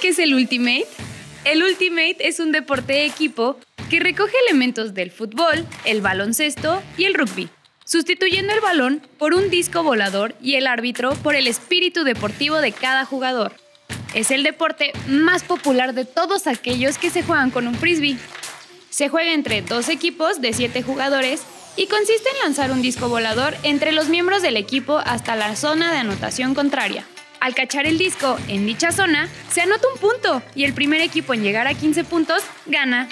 qué es el Ultimate? El Ultimate es un deporte de equipo que recoge elementos del fútbol, el baloncesto y el rugby, sustituyendo el balón por un disco volador y el árbitro por el espíritu deportivo de cada jugador. Es el deporte más popular de todos aquellos que se juegan con un frisbee. Se juega entre dos equipos de siete jugadores y consiste en lanzar un disco volador entre los miembros del equipo hasta la zona de anotación contraria. Al cachar el disco en dicha zona, se anota un punto y el primer equipo en llegar a 15 puntos gana.